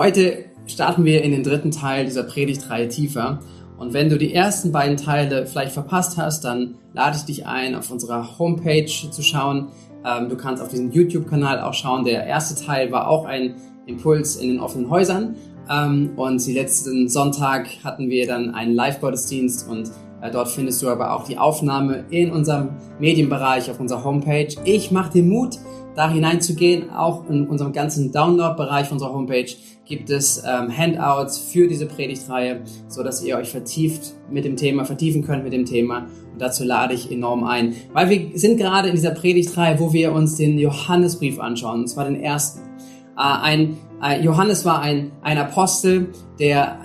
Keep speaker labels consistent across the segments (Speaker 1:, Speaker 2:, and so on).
Speaker 1: Heute starten wir in den dritten Teil dieser Predigtreihe tiefer. Und wenn du die ersten beiden Teile vielleicht verpasst hast, dann lade ich dich ein, auf unserer Homepage zu schauen. Ähm, du kannst auf diesen YouTube-Kanal auch schauen. Der erste Teil war auch ein Impuls in den offenen Häusern. Ähm, und die letzten Sonntag hatten wir dann einen Live-Gottesdienst und dort findest du aber auch die Aufnahme in unserem Medienbereich auf unserer Homepage. Ich mache dir Mut, da hineinzugehen. Auch in unserem ganzen Download-Bereich unserer Homepage gibt es ähm, Handouts für diese Predigtreihe, so dass ihr euch vertieft mit dem Thema, vertiefen könnt mit dem Thema. Und dazu lade ich enorm ein. Weil wir sind gerade in dieser Predigtreihe, wo wir uns den Johannesbrief anschauen, und zwar den ersten. Äh, ein äh, Johannes war ein, ein Apostel, der,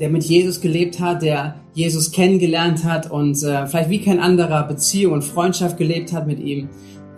Speaker 1: der mit Jesus gelebt hat, der Jesus kennengelernt hat und äh, vielleicht wie kein anderer Beziehung und Freundschaft gelebt hat mit ihm.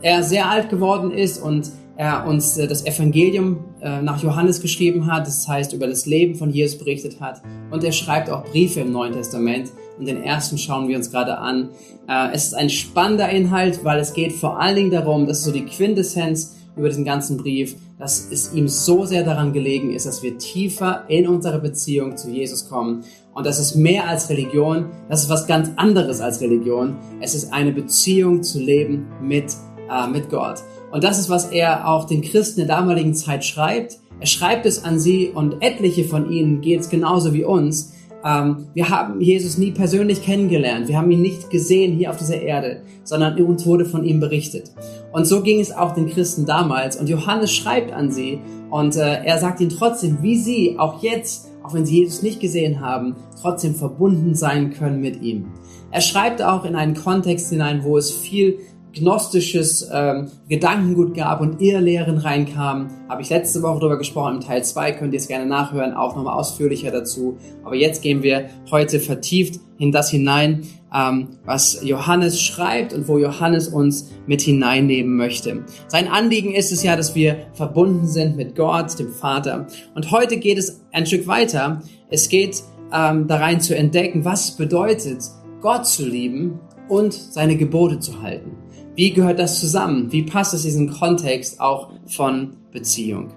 Speaker 1: Er sehr alt geworden ist und er uns äh, das Evangelium äh, nach Johannes geschrieben hat, das heißt über das Leben von Jesus berichtet hat. Und er schreibt auch Briefe im Neuen Testament. Und den ersten schauen wir uns gerade an. Äh, es ist ein spannender Inhalt, weil es geht vor allen Dingen darum, das ist so die Quintessenz über diesen ganzen Brief, dass es ihm so sehr daran gelegen ist, dass wir tiefer in unsere Beziehung zu Jesus kommen. Und das ist mehr als Religion, das ist was ganz anderes als Religion. Es ist eine Beziehung zu leben mit, äh, mit Gott. Und das ist, was er auch den Christen der damaligen Zeit schreibt. Er schreibt es an sie und etliche von ihnen geht es genauso wie uns. Ähm, wir haben Jesus nie persönlich kennengelernt. Wir haben ihn nicht gesehen hier auf dieser Erde, sondern uns wurde von ihm berichtet. Und so ging es auch den Christen damals. Und Johannes schreibt an sie und äh, er sagt ihnen trotzdem, wie sie auch jetzt, auch wenn sie Jesus nicht gesehen haben, trotzdem verbunden sein können mit ihm. Er schreibt auch in einen Kontext hinein, wo es viel gnostisches ähm, Gedankengut gab und Irrlehren reinkamen. Habe ich letzte Woche darüber gesprochen, im Teil 2 könnt ihr es gerne nachhören, auch nochmal ausführlicher dazu. Aber jetzt gehen wir heute vertieft in das hinein, ähm, was Johannes schreibt und wo Johannes uns mit hineinnehmen möchte. Sein Anliegen ist es ja, dass wir verbunden sind mit Gott, dem Vater. Und heute geht es ein Stück weiter. Es geht ähm, da rein zu entdecken, was bedeutet, Gott zu lieben und seine Gebote zu halten. Wie gehört das zusammen? Wie passt es in diesen Kontext auch von Beziehung?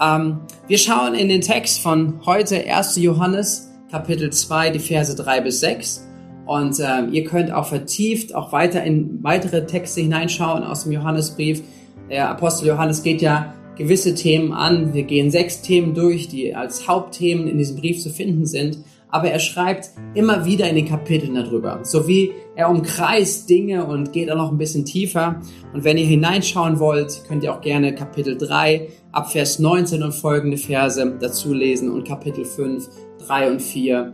Speaker 1: Ähm, wir schauen in den Text von heute 1. Johannes Kapitel 2, die Verse 3 bis 6. Und ähm, ihr könnt auch vertieft auch weiter in weitere Texte hineinschauen aus dem Johannesbrief. Der Apostel Johannes geht ja gewisse Themen an. Wir gehen sechs Themen durch, die als Hauptthemen in diesem Brief zu finden sind aber er schreibt immer wieder in den Kapiteln darüber. So wie er umkreist Dinge und geht auch noch ein bisschen tiefer. Und wenn ihr hineinschauen wollt, könnt ihr auch gerne Kapitel 3 ab Vers 19 und folgende Verse dazu lesen und Kapitel 5, 3 und 4,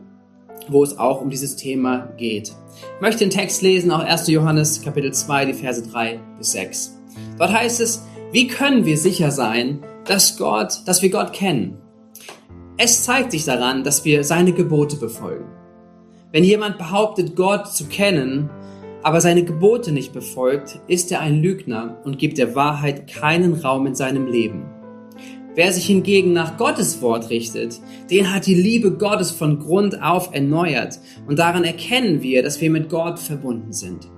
Speaker 1: wo es auch um dieses Thema geht. Ich möchte den Text lesen, auch 1. Johannes Kapitel 2, die Verse 3 bis 6. Dort heißt es, wie können wir sicher sein, dass Gott, dass wir Gott kennen? Es zeigt sich daran, dass wir seine Gebote befolgen. Wenn jemand behauptet, Gott zu kennen, aber seine Gebote nicht befolgt, ist er ein Lügner und gibt der Wahrheit keinen Raum in seinem Leben. Wer sich hingegen nach Gottes Wort richtet, den hat die Liebe Gottes von Grund auf erneuert und daran erkennen wir, dass wir mit Gott verbunden sind.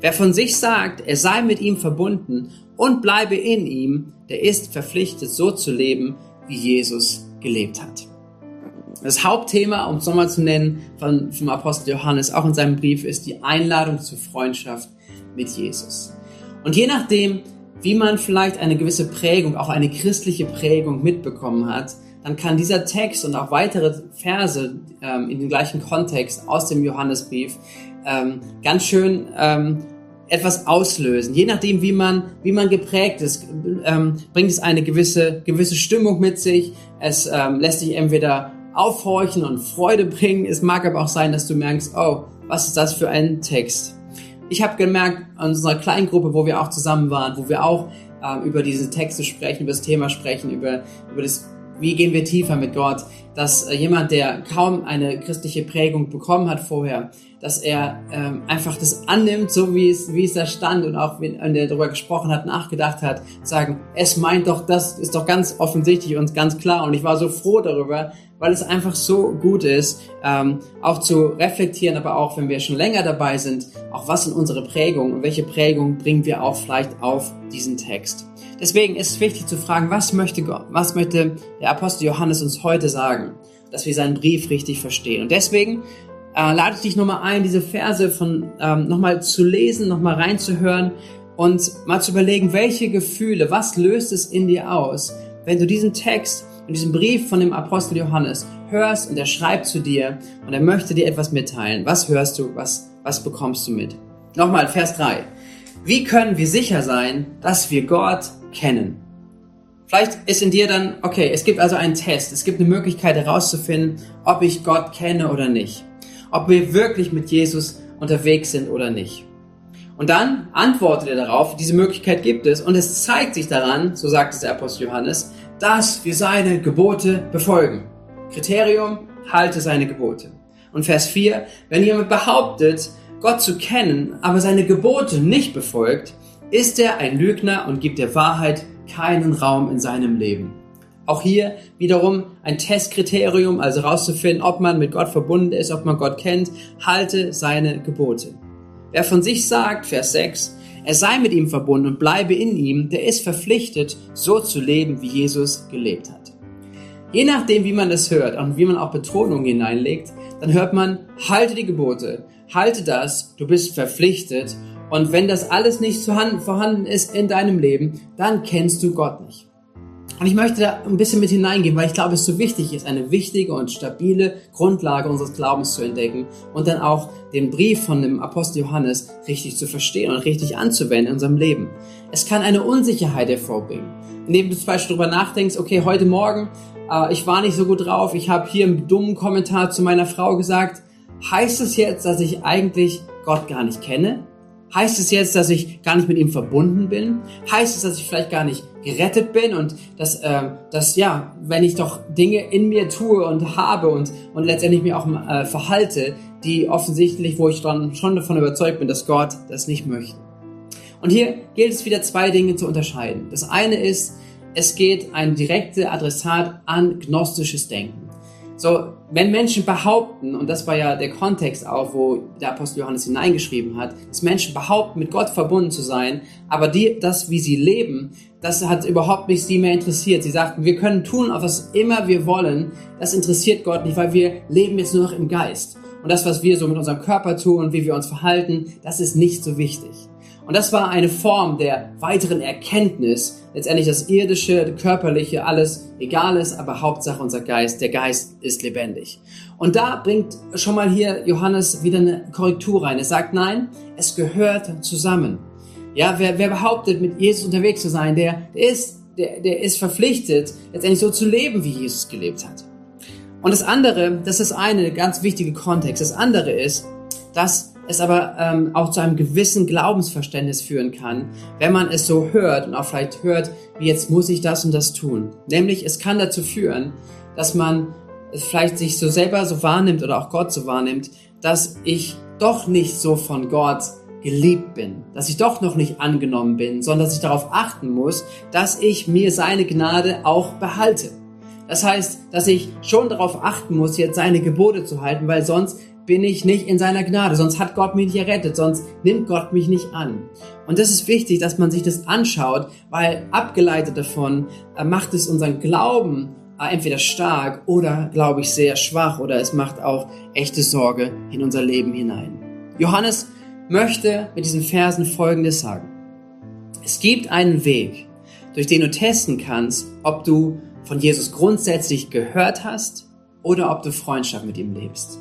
Speaker 1: Wer von sich sagt, er sei mit ihm verbunden und bleibe in ihm, der ist verpflichtet, so zu leben, wie Jesus gelebt hat. Das Hauptthema, um es nochmal zu nennen, von, vom Apostel Johannes, auch in seinem Brief, ist die Einladung zur Freundschaft mit Jesus. Und je nachdem, wie man vielleicht eine gewisse Prägung, auch eine christliche Prägung mitbekommen hat, dann kann dieser Text und auch weitere Verse ähm, in dem gleichen Kontext aus dem Johannesbrief ähm, ganz schön ähm, etwas auslösen. Je nachdem, wie man, wie man geprägt ist, ähm, bringt es eine gewisse, gewisse Stimmung mit sich. Es ähm, lässt sich entweder aufhorchen und Freude bringen. Es mag aber auch sein, dass du merkst, oh, was ist das für ein Text? Ich habe gemerkt, in unserer kleinen Gruppe, wo wir auch zusammen waren, wo wir auch ähm, über diese Texte sprechen, über das Thema sprechen, über, über das, wie gehen wir tiefer mit Gott, dass äh, jemand, der kaum eine christliche Prägung bekommen hat vorher, dass er ähm, einfach das annimmt, so wie es, wie es da stand und auch wenn er darüber gesprochen hat, nachgedacht hat, sagen, es meint doch, das ist doch ganz offensichtlich und ganz klar und ich war so froh darüber, weil es einfach so gut ist, ähm, auch zu reflektieren, aber auch, wenn wir schon länger dabei sind, auch was sind unsere Prägungen und welche Prägungen bringen wir auch vielleicht auf diesen Text. Deswegen ist es wichtig zu fragen, was möchte Gott, was möchte der Apostel Johannes uns heute sagen, dass wir seinen Brief richtig verstehen. Und deswegen äh, lade ich dich nochmal ein, diese Verse von ähm, nochmal zu lesen, nochmal reinzuhören und mal zu überlegen, welche Gefühle, was löst es in dir aus, wenn du diesen Text und diesen Brief von dem Apostel Johannes hörst und er schreibt zu dir und er möchte dir etwas mitteilen. Was hörst du? Was, was bekommst du mit? Nochmal, Vers 3. Wie können wir sicher sein, dass wir Gott kennen? Vielleicht ist in dir dann, okay, es gibt also einen Test, es gibt eine Möglichkeit herauszufinden, ob ich Gott kenne oder nicht. Ob wir wirklich mit Jesus unterwegs sind oder nicht. Und dann antwortet er darauf, diese Möglichkeit gibt es und es zeigt sich daran, so sagt es der Apostel Johannes, dass wir seine Gebote befolgen. Kriterium, halte seine Gebote. Und Vers 4, wenn jemand behauptet, Gott zu kennen, aber seine Gebote nicht befolgt, ist er ein Lügner und gibt der Wahrheit keinen Raum in seinem Leben. Auch hier wiederum ein Testkriterium, also herauszufinden, ob man mit Gott verbunden ist, ob man Gott kennt, halte seine Gebote. Wer von sich sagt, Vers 6, er sei mit ihm verbunden und bleibe in ihm, der ist verpflichtet, so zu leben, wie Jesus gelebt hat. Je nachdem, wie man das hört und wie man auch Betonung hineinlegt, dann hört man, halte die Gebote, halte das, du bist verpflichtet. Und wenn das alles nicht vorhanden ist in deinem Leben, dann kennst du Gott nicht. Und ich möchte da ein bisschen mit hineingehen, weil ich glaube, es so wichtig ist, eine wichtige und stabile Grundlage unseres Glaubens zu entdecken und dann auch den Brief von dem Apostel Johannes richtig zu verstehen und richtig anzuwenden in unserem Leben. Es kann eine Unsicherheit hervorbringen, indem du zum Beispiel darüber nachdenkst, okay, heute Morgen, äh, ich war nicht so gut drauf, ich habe hier einen dummen Kommentar zu meiner Frau gesagt. Heißt es jetzt, dass ich eigentlich Gott gar nicht kenne? Heißt es jetzt, dass ich gar nicht mit ihm verbunden bin? Heißt es, dass ich vielleicht gar nicht gerettet bin und dass, äh, dass ja, wenn ich doch Dinge in mir tue und habe und, und letztendlich mir auch äh, verhalte, die offensichtlich, wo ich dann schon davon überzeugt bin, dass Gott das nicht möchte. Und hier gilt es wieder zwei Dinge zu unterscheiden. Das eine ist, es geht ein direkter Adressat an gnostisches Denken. So, wenn Menschen behaupten, und das war ja der Kontext auch, wo der Apostel Johannes hineingeschrieben hat, dass Menschen behaupten, mit Gott verbunden zu sein, aber die, das, wie sie leben, das hat überhaupt nicht sie mehr interessiert. Sie sagten, wir können tun, was immer wir wollen, das interessiert Gott nicht, weil wir leben jetzt nur noch im Geist. Und das, was wir so mit unserem Körper tun und wie wir uns verhalten, das ist nicht so wichtig. Und das war eine Form der weiteren Erkenntnis, letztendlich das irdische, körperliche, alles egal ist, aber Hauptsache unser Geist, der Geist ist lebendig. Und da bringt schon mal hier Johannes wieder eine Korrektur rein. Er sagt, nein, es gehört zusammen. Ja, wer, wer behauptet, mit Jesus unterwegs zu sein, der, der ist, der, der ist verpflichtet, letztendlich so zu leben, wie Jesus gelebt hat. Und das andere, das ist eine ganz wichtige Kontext. Das andere ist, dass es aber ähm, auch zu einem gewissen Glaubensverständnis führen kann, wenn man es so hört und auch vielleicht hört, wie jetzt muss ich das und das tun. Nämlich, es kann dazu führen, dass man vielleicht sich so selber so wahrnimmt oder auch Gott so wahrnimmt, dass ich doch nicht so von Gott geliebt bin, dass ich doch noch nicht angenommen bin, sondern dass ich darauf achten muss, dass ich mir seine Gnade auch behalte. Das heißt, dass ich schon darauf achten muss, jetzt seine Gebote zu halten, weil sonst bin ich nicht in seiner Gnade, sonst hat Gott mich nicht errettet, sonst nimmt Gott mich nicht an. Und das ist wichtig, dass man sich das anschaut, weil abgeleitet davon äh, macht es unseren Glauben äh, entweder stark oder, glaube ich, sehr schwach oder es macht auch echte Sorge in unser Leben hinein. Johannes möchte mit diesen Versen Folgendes sagen. Es gibt einen Weg, durch den du testen kannst, ob du von Jesus grundsätzlich gehört hast oder ob du Freundschaft mit ihm lebst.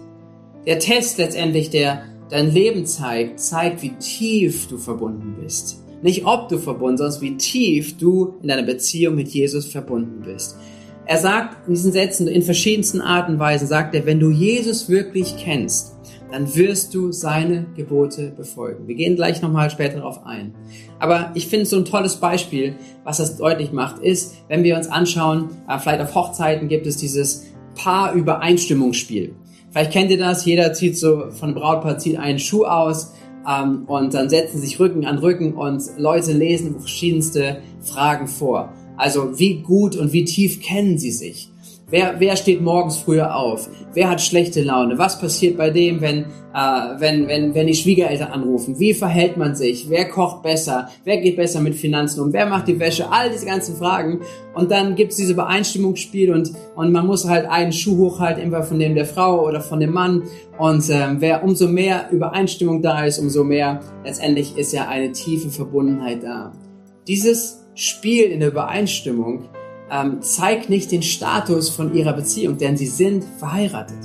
Speaker 1: Der Test letztendlich, der dein Leben zeigt, zeigt, wie tief du verbunden bist. Nicht ob du verbunden, sondern wie tief du in deiner Beziehung mit Jesus verbunden bist. Er sagt in diesen Sätzen in verschiedensten Arten und Weisen, sagt er, wenn du Jesus wirklich kennst, dann wirst du seine Gebote befolgen. Wir gehen gleich nochmal später darauf ein. Aber ich finde so ein tolles Beispiel, was das deutlich macht, ist, wenn wir uns anschauen, äh, vielleicht auf Hochzeiten gibt es dieses Paarübereinstimmungsspiel. Vielleicht kennt ihr das, jeder zieht so von einem Brautpaar zieht einen Schuh aus ähm, und dann setzen sich Rücken an Rücken und Leute lesen verschiedenste Fragen vor. Also wie gut und wie tief kennen sie sich? Wer, wer steht morgens früher auf? Wer hat schlechte Laune? Was passiert bei dem, wenn, äh, wenn, wenn, wenn die Schwiegereltern anrufen? Wie verhält man sich? Wer kocht besser? Wer geht besser mit Finanzen um? Wer macht die Wäsche? All diese ganzen Fragen. Und dann gibt's diese Beeinstimmungsspiel und, und man muss halt einen Schuh hochhalten, entweder von dem der Frau oder von dem Mann. Und ähm, wer umso mehr Übereinstimmung da ist, umso mehr letztendlich ist ja eine tiefe Verbundenheit da. Dieses Spiel in der Übereinstimmung ähm, zeigt nicht den Status von ihrer Beziehung, denn sie sind verheiratet.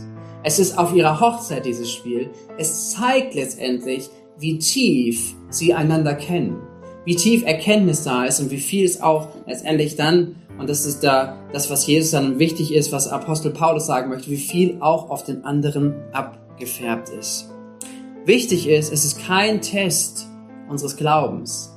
Speaker 1: Es ist auf ihrer Hochzeit dieses Spiel. Es zeigt letztendlich, wie tief sie einander kennen, wie tief Erkenntnis da ist und wie viel es auch letztendlich dann, und das ist da das, was Jesus dann wichtig ist, was Apostel Paulus sagen möchte, wie viel auch auf den anderen abgefärbt ist. Wichtig ist, es ist kein Test unseres Glaubens.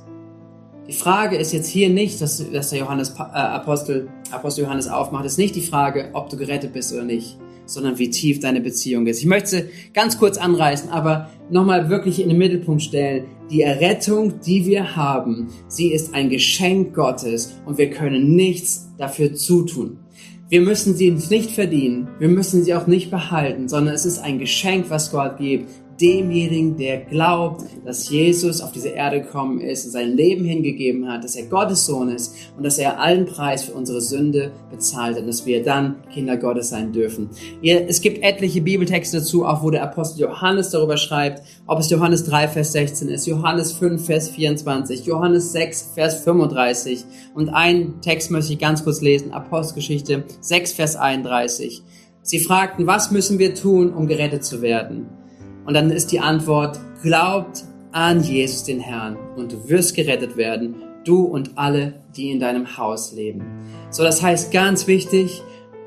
Speaker 1: Die Frage ist jetzt hier nicht, dass, dass der Johannes, äh, Apostel, Apostel Johannes aufmacht, ist nicht die Frage, ob du gerettet bist oder nicht, sondern wie tief deine Beziehung ist. Ich möchte sie ganz kurz anreißen, aber nochmal wirklich in den Mittelpunkt stellen. Die Errettung, die wir haben, sie ist ein Geschenk Gottes und wir können nichts dafür zutun. Wir müssen sie uns nicht verdienen, wir müssen sie auch nicht behalten, sondern es ist ein Geschenk, was Gott gibt demjenigen, der glaubt, dass Jesus auf diese Erde gekommen ist und sein Leben hingegeben hat, dass er Gottes Sohn ist und dass er allen Preis für unsere Sünde bezahlt hat und dass wir dann Kinder Gottes sein dürfen. Es gibt etliche Bibeltexte dazu, auch wo der Apostel Johannes darüber schreibt, ob es Johannes 3, Vers 16 ist, Johannes 5, Vers 24, Johannes 6, Vers 35 und einen Text möchte ich ganz kurz lesen, Apostelgeschichte 6, Vers 31. Sie fragten, was müssen wir tun, um gerettet zu werden? Und dann ist die Antwort, glaubt an Jesus den Herrn und du wirst gerettet werden, du und alle, die in deinem Haus leben. So, das heißt ganz wichtig,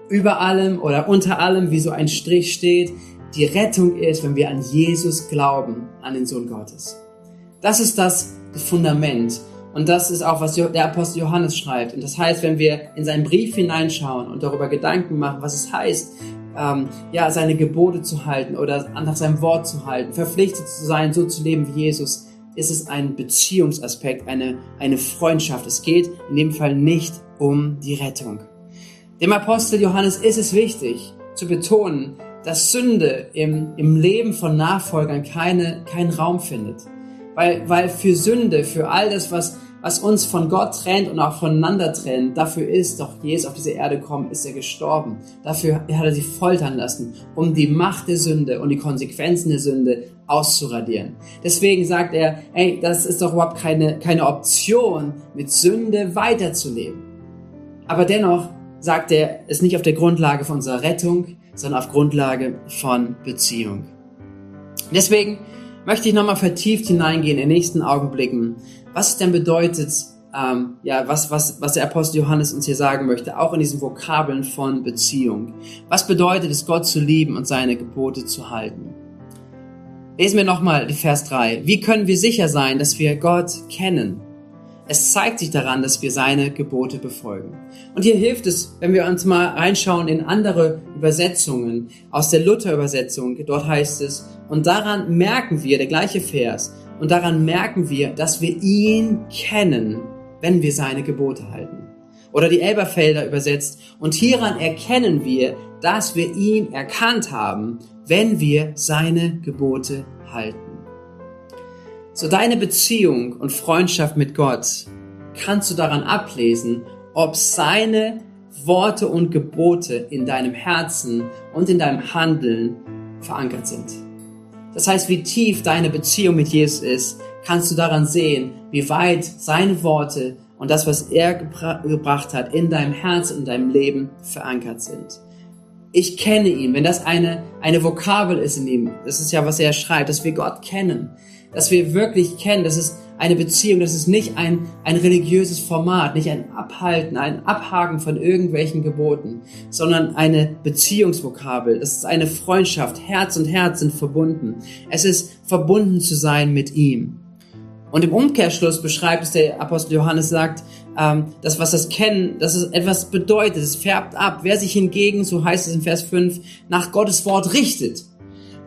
Speaker 1: über allem oder unter allem, wie so ein Strich steht, die Rettung ist, wenn wir an Jesus glauben, an den Sohn Gottes. Das ist das Fundament. Und das ist auch, was der Apostel Johannes schreibt. Und das heißt, wenn wir in seinen Brief hineinschauen und darüber Gedanken machen, was es heißt, ähm, ja, seine Gebote zu halten oder nach seinem Wort zu halten, verpflichtet zu sein, so zu leben wie Jesus, ist es ein Beziehungsaspekt, eine, eine Freundschaft. Es geht in dem Fall nicht um die Rettung. Dem Apostel Johannes ist es wichtig zu betonen, dass Sünde im, im Leben von Nachfolgern keine, keinen Raum findet. Weil, weil für Sünde, für all das, was, was uns von Gott trennt und auch voneinander trennt, dafür ist doch Jesus auf diese Erde gekommen, ist er gestorben. Dafür hat er sich foltern lassen, um die Macht der Sünde und die Konsequenzen der Sünde auszuradieren. Deswegen sagt er, ey, das ist doch überhaupt keine, keine Option, mit Sünde weiterzuleben. Aber dennoch sagt er, es nicht auf der Grundlage von unserer Rettung, sondern auf Grundlage von Beziehung. Deswegen möchte ich nochmal vertieft hineingehen in den nächsten Augenblicken, was es denn bedeutet, ähm, ja, was, was, was der Apostel Johannes uns hier sagen möchte, auch in diesen Vokabeln von Beziehung. Was bedeutet es, Gott zu lieben und seine Gebote zu halten? Lesen wir nochmal die Vers 3. Wie können wir sicher sein, dass wir Gott kennen? Es zeigt sich daran, dass wir seine Gebote befolgen. Und hier hilft es, wenn wir uns mal reinschauen in andere Übersetzungen aus der Luther-Übersetzung. Dort heißt es, und daran merken wir, der gleiche Vers, und daran merken wir, dass wir ihn kennen, wenn wir seine Gebote halten. Oder die Elberfelder übersetzt, und hieran erkennen wir, dass wir ihn erkannt haben, wenn wir seine Gebote halten. So deine Beziehung und Freundschaft mit Gott kannst du daran ablesen, ob seine Worte und Gebote in deinem Herzen und in deinem Handeln verankert sind. Das heißt, wie tief deine Beziehung mit Jesus ist, kannst du daran sehen, wie weit seine Worte und das, was er gebra gebracht hat, in deinem Herzen und deinem Leben verankert sind. Ich kenne ihn, wenn das eine, eine Vokabel ist in ihm, das ist ja, was er schreibt, dass wir Gott kennen, dass wir wirklich kennen, das ist eine Beziehung, das ist nicht ein, ein religiöses Format, nicht ein Abhalten, ein Abhaken von irgendwelchen Geboten, sondern eine Beziehungsvokabel. Das ist eine Freundschaft. Herz und Herz sind verbunden. Es ist verbunden zu sein mit ihm. Und im Umkehrschluss beschreibt es der Apostel Johannes sagt, ähm, das, was das Kennen, dass es etwas bedeutet, es färbt ab. Wer sich hingegen, so heißt es in Vers 5, nach Gottes Wort richtet,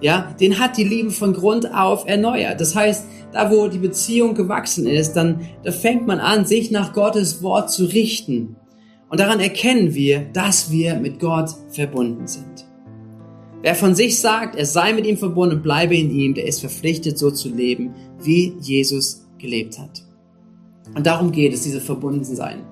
Speaker 1: ja, den hat die Liebe von Grund auf erneuert. Das heißt, da wo die Beziehung gewachsen ist, dann da fängt man an, sich nach Gottes Wort zu richten. Und daran erkennen wir, dass wir mit Gott verbunden sind. Wer von sich sagt, er sei mit ihm verbunden und bleibe in ihm, der ist verpflichtet, so zu leben, wie Jesus gelebt hat. Und darum geht es, diese Verbundensein.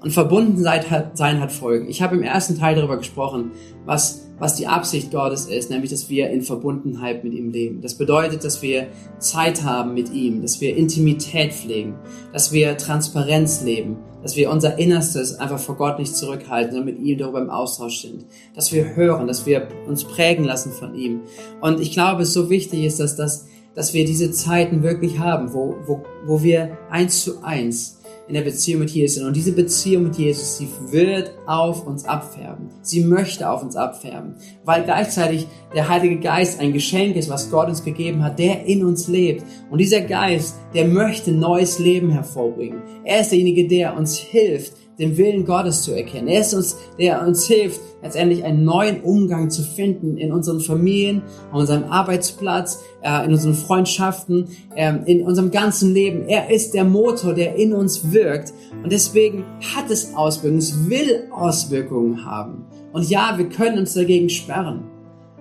Speaker 1: Und Verbundensein sein hat Folgen. Ich habe im ersten Teil darüber gesprochen, was, was die Absicht Gottes ist, nämlich, dass wir in Verbundenheit mit ihm leben. Das bedeutet, dass wir Zeit haben mit ihm, dass wir Intimität pflegen, dass wir Transparenz leben, dass wir unser Innerstes einfach vor Gott nicht zurückhalten, sondern mit ihm darüber im Austausch sind, dass wir hören, dass wir uns prägen lassen von ihm. Und ich glaube, es so wichtig ist, dass, dass, dass wir diese Zeiten wirklich haben, wo, wo, wo wir eins zu eins in der Beziehung mit Jesus sind. Und diese Beziehung mit Jesus, sie wird auf uns abfärben. Sie möchte auf uns abfärben, weil gleichzeitig der Heilige Geist ein Geschenk ist, was Gott uns gegeben hat, der in uns lebt. Und dieser Geist, der möchte neues Leben hervorbringen. Er ist derjenige, der uns hilft, den Willen Gottes zu erkennen. Er ist uns, der uns hilft, letztendlich einen neuen Umgang zu finden in unseren Familien, an unserem Arbeitsplatz, äh, in unseren Freundschaften, ähm, in unserem ganzen Leben. Er ist der Motor, der in uns wirkt. Und deswegen hat es Auswirkungen, es will Auswirkungen haben. Und ja, wir können uns dagegen sperren.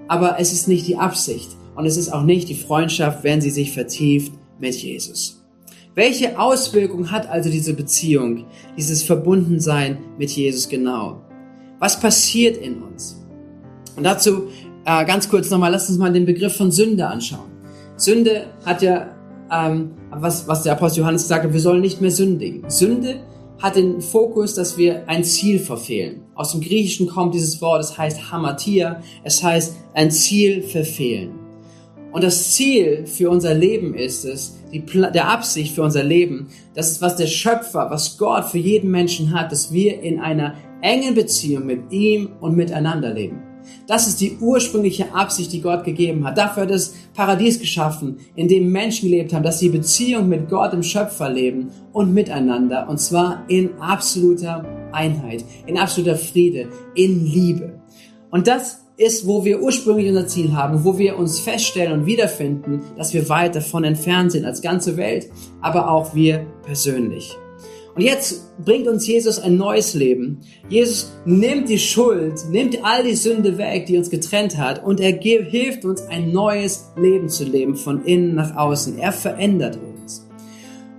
Speaker 1: Aber es ist nicht die Absicht. Und es ist auch nicht die Freundschaft, wenn sie sich vertieft mit Jesus. Welche Auswirkung hat also diese Beziehung, dieses Verbundensein mit Jesus genau? Was passiert in uns? Und dazu äh, ganz kurz nochmal, lasst uns mal den Begriff von Sünde anschauen. Sünde hat ja, ähm, was, was der Apostel Johannes hat, wir sollen nicht mehr sündigen. Sünde hat den Fokus, dass wir ein Ziel verfehlen. Aus dem Griechischen kommt dieses Wort, es heißt Hamatia, es heißt ein Ziel verfehlen. Und das Ziel für unser Leben ist es, die, der Absicht für unser Leben, das ist, was der Schöpfer, was Gott für jeden Menschen hat, dass wir in einer engen Beziehung mit ihm und miteinander leben. Das ist die ursprüngliche Absicht, die Gott gegeben hat. Dafür hat es Paradies geschaffen, in dem Menschen gelebt haben, dass sie Beziehung mit Gott, dem Schöpfer, leben und miteinander. Und zwar in absoluter Einheit, in absoluter Friede, in Liebe. Und das ist, wo wir ursprünglich unser Ziel haben, wo wir uns feststellen und wiederfinden, dass wir weit davon entfernt sind als ganze Welt, aber auch wir persönlich. Und jetzt bringt uns Jesus ein neues Leben. Jesus nimmt die Schuld, nimmt all die Sünde weg, die uns getrennt hat, und er hilft uns ein neues Leben zu leben, von innen nach außen. Er verändert uns.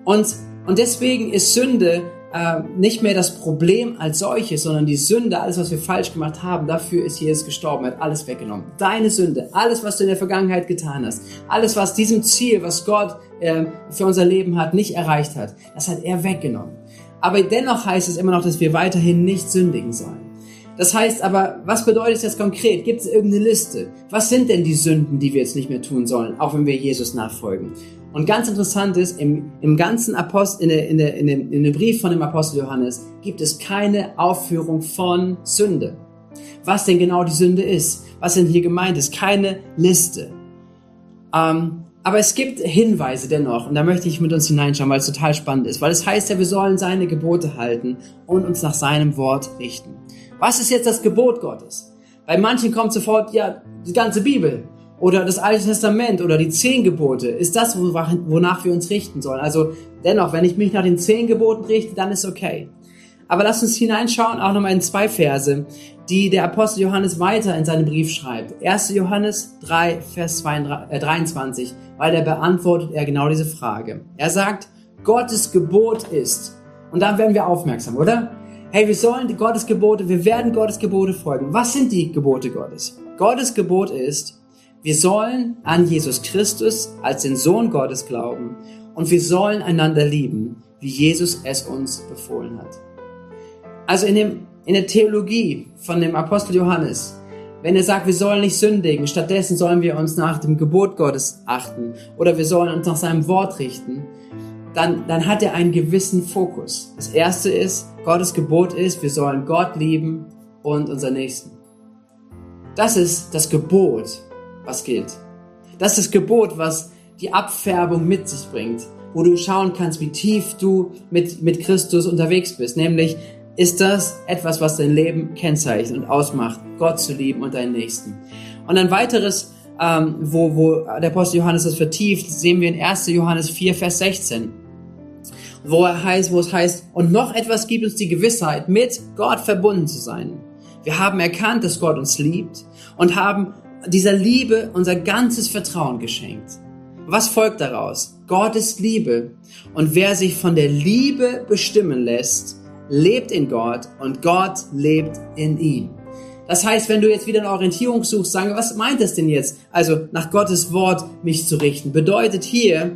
Speaker 1: Und, und deswegen ist Sünde äh, nicht mehr das Problem als solches, sondern die Sünde, alles, was wir falsch gemacht haben, dafür ist Jesus gestorben, hat alles weggenommen. Deine Sünde, alles, was du in der Vergangenheit getan hast, alles, was diesem Ziel, was Gott äh, für unser Leben hat, nicht erreicht hat, das hat er weggenommen. Aber dennoch heißt es immer noch, dass wir weiterhin nicht sündigen sollen. Das heißt aber, was bedeutet das konkret? Gibt es irgendeine Liste? Was sind denn die Sünden, die wir jetzt nicht mehr tun sollen, auch wenn wir Jesus nachfolgen? Und ganz interessant ist, im, im ganzen Apostel, in, der, in, der, in, dem, in dem Brief von dem Apostel Johannes gibt es keine Aufführung von Sünde. Was denn genau die Sünde ist, was denn hier gemeint ist, keine Liste. Ähm, aber es gibt Hinweise dennoch, und da möchte ich mit uns hineinschauen, weil es total spannend ist, weil es heißt ja, wir sollen seine Gebote halten und uns nach seinem Wort richten. Was ist jetzt das Gebot Gottes? Bei manchen kommt sofort, ja, die ganze Bibel oder das Alte Testament oder die zehn Gebote ist das, wonach wir uns richten sollen. Also dennoch, wenn ich mich nach den zehn Geboten richte, dann ist okay. Aber lass uns hineinschauen, auch nochmal in zwei Verse, die der Apostel Johannes weiter in seinem Brief schreibt. 1. Johannes 3, Vers 23, äh, weil er beantwortet er genau diese Frage. Er sagt, Gottes Gebot ist, und dann werden wir aufmerksam, oder? Hey, wir sollen Gottes Gebote, wir werden Gottes Gebote folgen. Was sind die Gebote Gottes? Gottes Gebot ist, wir sollen an Jesus Christus als den Sohn Gottes glauben und wir sollen einander lieben, wie Jesus es uns befohlen hat. Also in, dem, in der Theologie von dem Apostel Johannes, wenn er sagt, wir sollen nicht sündigen, stattdessen sollen wir uns nach dem Gebot Gottes achten oder wir sollen uns nach seinem Wort richten, dann, dann hat er einen gewissen Fokus. Das erste ist, Gottes Gebot ist, wir sollen Gott lieben und unser Nächsten. Das ist das Gebot, was gilt. Das ist das Gebot, was die Abfärbung mit sich bringt, wo du schauen kannst, wie tief du mit, mit Christus unterwegs bist. Nämlich ist das etwas, was dein Leben kennzeichnet und ausmacht, Gott zu lieben und deinen Nächsten. Und ein weiteres, ähm, wo, wo der Apostel Johannes das vertieft, sehen wir in 1. Johannes 4, Vers 16. wo er heißt, wo es heißt, und noch etwas gibt uns die Gewissheit, mit Gott verbunden zu sein. Wir haben erkannt, dass Gott uns liebt und haben dieser Liebe unser ganzes Vertrauen geschenkt. Was folgt daraus? Gott ist Liebe. Und wer sich von der Liebe bestimmen lässt, lebt in Gott und Gott lebt in ihm. Das heißt, wenn du jetzt wieder eine Orientierung suchst, sagen, was meint das denn jetzt? Also nach Gottes Wort mich zu richten. Bedeutet hier,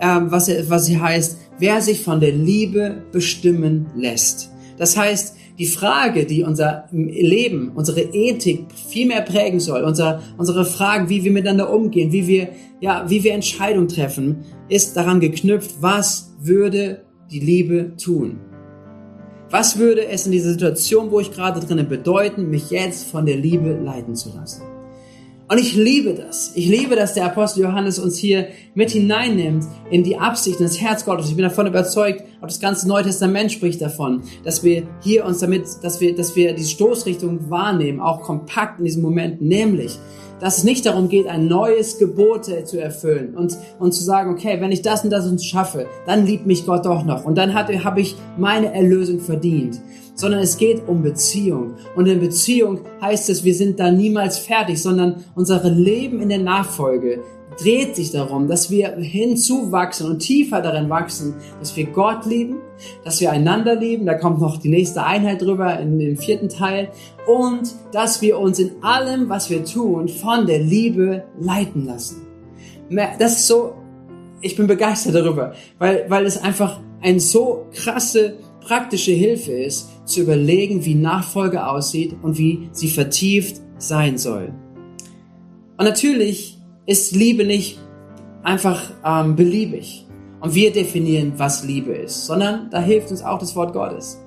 Speaker 1: ähm, was, was sie heißt, wer sich von der Liebe bestimmen lässt. Das heißt, die Frage, die unser Leben, unsere Ethik viel mehr prägen soll, unser, unsere Fragen, wie wir miteinander umgehen, wie wir, ja, wie wir Entscheidungen treffen, ist daran geknüpft, was würde die Liebe tun? Was würde es in dieser Situation, wo ich gerade drinnen bedeuten, mich jetzt von der Liebe leiten zu lassen? Und ich liebe das. Ich liebe, dass der Apostel Johannes uns hier mit hineinnimmt in die Absicht, in das Herz Gottes. Ich bin davon überzeugt, auch das ganze Neue Testament spricht davon, dass wir hier uns damit, dass wir, dass wir die Stoßrichtung wahrnehmen, auch kompakt in diesem Moment, nämlich, dass es nicht darum geht, ein neues Gebot zu erfüllen und, und zu sagen, okay, wenn ich das und das uns schaffe, dann liebt mich Gott doch noch und dann habe ich meine Erlösung verdient. Sondern es geht um Beziehung. Und in Beziehung heißt es, wir sind da niemals fertig, sondern unser Leben in der Nachfolge dreht sich darum, dass wir hinzuwachsen und tiefer darin wachsen, dass wir Gott lieben, dass wir einander lieben. Da kommt noch die nächste Einheit drüber in dem vierten Teil. Und dass wir uns in allem, was wir tun, von der Liebe leiten lassen. Das ist so, ich bin begeistert darüber, weil, weil es einfach eine so krasse praktische Hilfe ist, zu überlegen, wie Nachfolge aussieht und wie sie vertieft sein soll. Und natürlich ist Liebe nicht einfach ähm, beliebig und wir definieren, was Liebe ist, sondern da hilft uns auch das Wort Gottes.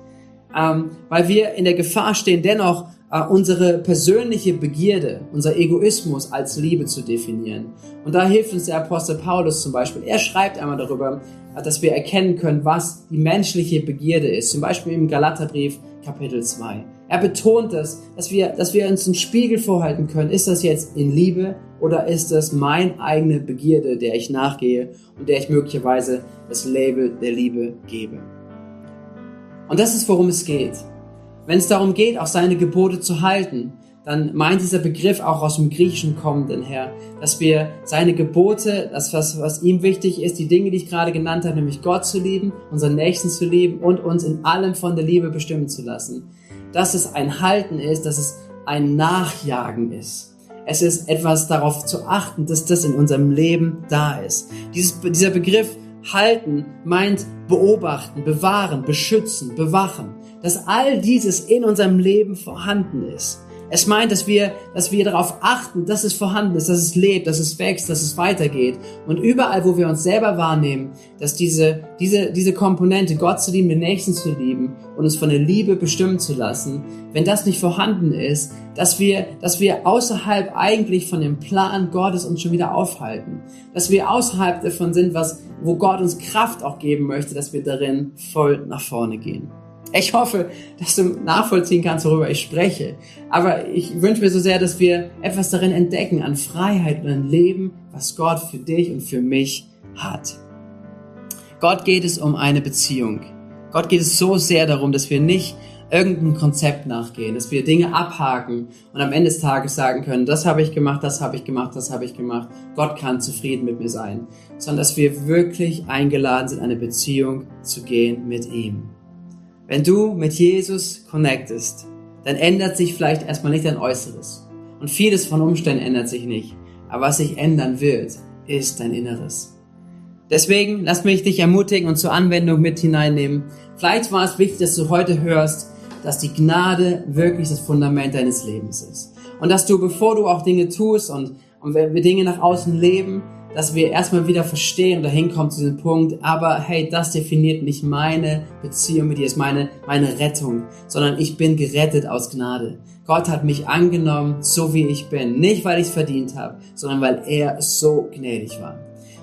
Speaker 1: Ähm, weil wir in der Gefahr stehen, dennoch unsere persönliche Begierde, unser Egoismus als Liebe zu definieren. Und da hilft uns der Apostel Paulus zum Beispiel. Er schreibt einmal darüber, äh, dass wir erkennen können, was die menschliche Begierde ist. Zum Beispiel im Galaterbrief Kapitel 2. Er betont es, dass wir, dass wir uns einen Spiegel vorhalten können. Ist das jetzt in Liebe oder ist das mein eigene Begierde, der ich nachgehe und der ich möglicherweise das Label der Liebe gebe? Und das ist, worum es geht. Wenn es darum geht, auch seine Gebote zu halten, dann meint dieser Begriff auch aus dem Griechischen kommenden her, dass wir seine Gebote, das was, was ihm wichtig ist, die Dinge, die ich gerade genannt habe, nämlich Gott zu lieben, unseren Nächsten zu lieben und uns in allem von der Liebe bestimmen zu lassen, dass es ein Halten ist, dass es ein Nachjagen ist. Es ist etwas darauf zu achten, dass das in unserem Leben da ist. Dieses, dieser Begriff halten meint beobachten, bewahren, beschützen, bewachen. Dass all dieses in unserem Leben vorhanden ist. Es meint, dass wir, dass wir darauf achten, dass es vorhanden ist, dass es lebt, dass es wächst, dass es weitergeht. Und überall, wo wir uns selber wahrnehmen, dass diese, diese, diese Komponente, Gott zu lieben, den Nächsten zu lieben und uns von der Liebe bestimmen zu lassen, wenn das nicht vorhanden ist, dass wir, dass wir außerhalb eigentlich von dem Plan Gottes uns schon wieder aufhalten. Dass wir außerhalb davon sind, was, wo Gott uns Kraft auch geben möchte, dass wir darin voll nach vorne gehen. Ich hoffe, dass du nachvollziehen kannst, worüber ich spreche. Aber ich wünsche mir so sehr, dass wir etwas darin entdecken an Freiheit und an Leben, was Gott für dich und für mich hat. Gott geht es um eine Beziehung. Gott geht es so sehr darum, dass wir nicht irgendein Konzept nachgehen, dass wir Dinge abhaken und am Ende des Tages sagen können, das habe ich gemacht, das habe ich gemacht, das habe ich gemacht. Gott kann zufrieden mit mir sein, sondern dass wir wirklich eingeladen sind, eine Beziehung zu gehen mit ihm. Wenn du mit Jesus connectest, dann ändert sich vielleicht erstmal nicht dein Äußeres. Und vieles von Umständen ändert sich nicht. Aber was sich ändern wird, ist dein Inneres. Deswegen lass mich dich ermutigen und zur Anwendung mit hineinnehmen. Vielleicht war es wichtig, dass du heute hörst, dass die Gnade wirklich das Fundament deines Lebens ist. Und dass du, bevor du auch Dinge tust und, und wir Dinge nach außen leben, dass wir erstmal wieder verstehen oder hinkommen zu diesem Punkt, aber hey, das definiert nicht meine Beziehung mit dir, ist meine, meine Rettung, sondern ich bin gerettet aus Gnade. Gott hat mich angenommen, so wie ich bin. Nicht, weil ich es verdient habe, sondern weil er so gnädig war.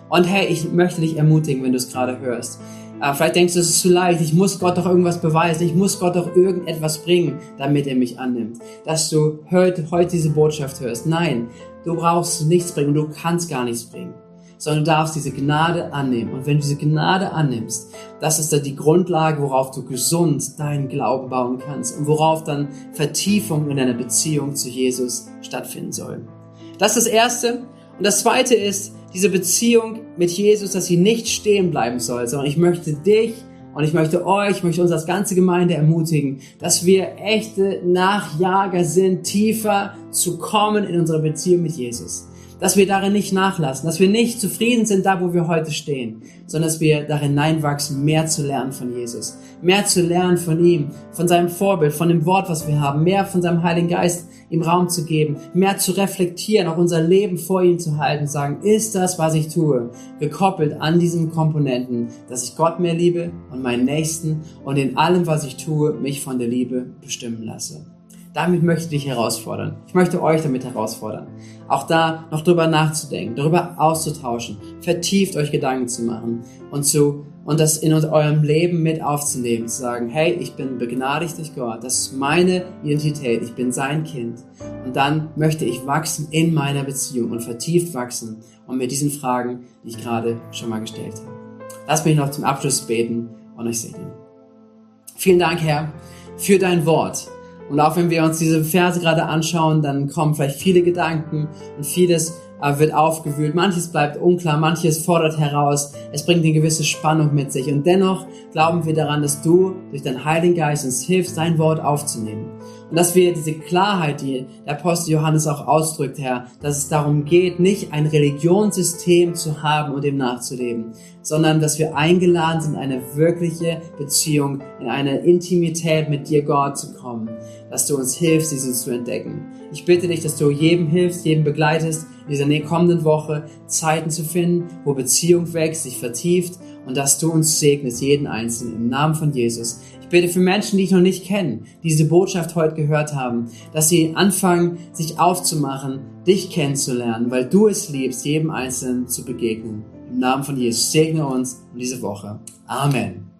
Speaker 1: Und hey, ich möchte dich ermutigen, wenn du es gerade hörst. Äh, vielleicht denkst du, es ist zu leicht, ich muss Gott doch irgendwas beweisen, ich muss Gott doch irgendetwas bringen, damit er mich annimmt. Dass du heute, heute diese Botschaft hörst. Nein, du brauchst nichts bringen, du kannst gar nichts bringen sondern du darfst diese Gnade annehmen. Und wenn du diese Gnade annimmst, das ist dann die Grundlage, worauf du gesund deinen Glauben bauen kannst und worauf dann Vertiefung in deiner Beziehung zu Jesus stattfinden soll. Das ist das Erste. Und das Zweite ist, diese Beziehung mit Jesus, dass sie nicht stehen bleiben soll, sondern ich möchte dich und ich möchte euch, ich möchte uns als ganze Gemeinde ermutigen, dass wir echte Nachjager sind, tiefer zu kommen in unserer Beziehung mit Jesus. Dass wir darin nicht nachlassen, dass wir nicht zufrieden sind da, wo wir heute stehen, sondern dass wir darin hineinwachsen, mehr zu lernen von Jesus, mehr zu lernen von ihm, von seinem Vorbild, von dem Wort, was wir haben, mehr von seinem Heiligen Geist ihm Raum zu geben, mehr zu reflektieren, auch unser Leben vor ihm zu halten, sagen, ist das, was ich tue, gekoppelt an diesen Komponenten, dass ich Gott mehr liebe und meinen Nächsten und in allem, was ich tue, mich von der Liebe bestimmen lasse. Damit möchte ich dich herausfordern. Ich möchte euch damit herausfordern. Auch da noch drüber nachzudenken, darüber auszutauschen, vertieft euch Gedanken zu machen und zu, und das in eurem Leben mit aufzunehmen, zu sagen, hey, ich bin begnadigt durch Gott, das ist meine Identität, ich bin sein Kind. Und dann möchte ich wachsen in meiner Beziehung und vertieft wachsen und mit diesen Fragen, die ich gerade schon mal gestellt habe. Lass mich noch zum Abschluss beten und euch segnen. Vielen Dank, Herr, für dein Wort. Und auch wenn wir uns diese Verse gerade anschauen, dann kommen vielleicht viele Gedanken und vieles wird aufgewühlt. Manches bleibt unklar, manches fordert heraus. Es bringt eine gewisse Spannung mit sich. Und dennoch glauben wir daran, dass du durch deinen Heiligen Geist uns hilfst, dein Wort aufzunehmen. Und dass wir diese Klarheit, die der Apostel Johannes auch ausdrückt, Herr, dass es darum geht, nicht ein Religionssystem zu haben und dem nachzuleben, sondern dass wir eingeladen sind, eine wirkliche Beziehung, in eine Intimität mit dir, Gott, zu kommen, dass du uns hilfst, diese zu entdecken. Ich bitte dich, dass du jedem hilfst, jedem begleitest, in dieser kommenden Woche Zeiten zu finden, wo Beziehung wächst, sich vertieft und dass du uns segnest, jeden Einzelnen, im Namen von Jesus. Ich bitte für Menschen, die ich noch nicht kenne, die diese Botschaft heute gehört haben, dass sie anfangen, sich aufzumachen, dich kennenzulernen, weil du es liebst, jedem Einzelnen zu begegnen. Im Namen von Jesus segne uns in diese Woche. Amen.